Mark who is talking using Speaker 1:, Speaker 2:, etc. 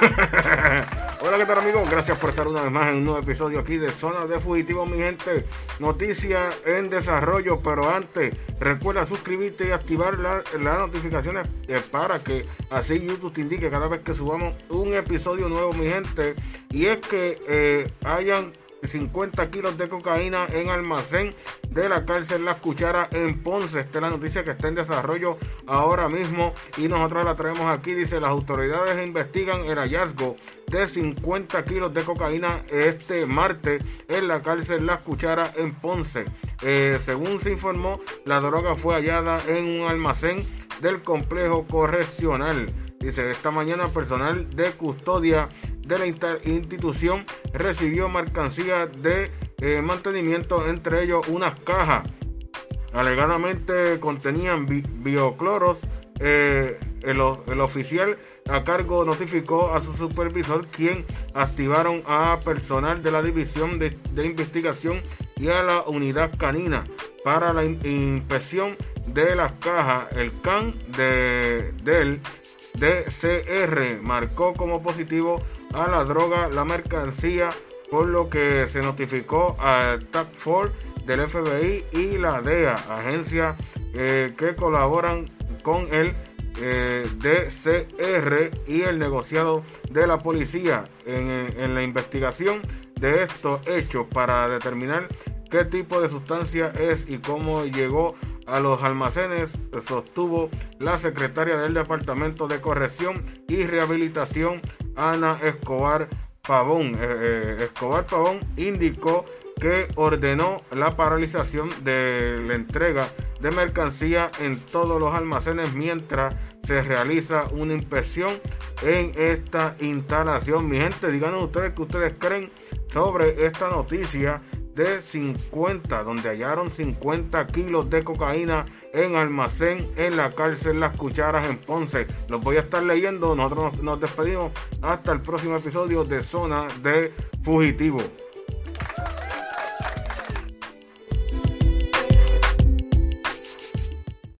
Speaker 1: Hola, ¿qué tal amigos? Gracias por estar una vez más en un nuevo episodio aquí de Zona de Fugitivos, mi gente. Noticias en desarrollo, pero antes, recuerda suscribirte y activar las notificaciones eh, para que así YouTube te indique cada vez que subamos un episodio nuevo, mi gente. Y es que eh, hayan 50 kilos de cocaína en almacén de la cárcel Las Cucharas en Ponce. Esta es la noticia que está en desarrollo ahora mismo y nosotros la traemos aquí. Dice, las autoridades investigan el hallazgo de 50 kilos de cocaína este martes en la cárcel Las Cucharas en Ponce. Eh, según se informó, la droga fue hallada en un almacén del complejo correccional. Dice, esta mañana personal de custodia de la institución recibió mercancía de eh, mantenimiento, entre ellos unas cajas. Alegadamente contenían biocloros. Eh, el, oficial a cargo notificó a su supervisor, quien activaron a personal de la división de, investigación y a la unidad canina para la inspección de las cajas. El CAN de, del DCR marcó como positivo a la droga la mercancía, por lo que se notificó a TAC Force del FBI y la DEA, agencias eh, que colaboran con el eh, DCR y el negociado de la policía en, en la investigación de estos hechos para determinar qué tipo de sustancia es y cómo llegó a los almacenes, sostuvo la secretaria del Departamento de Corrección y Rehabilitación Ana Escobar Pavón. Eh, eh, Escobar Pavón indicó que ordenó la paralización de la entrega de mercancía en todos los almacenes mientras se realiza una inspección en esta instalación. Mi gente, díganos ustedes que ustedes creen sobre esta noticia de 50, donde hallaron 50 kilos de cocaína en almacén en la cárcel Las Cucharas en Ponce. Los voy a estar leyendo. Nosotros nos, despedimos hasta el próximo episodio de Zona de Fugitivo.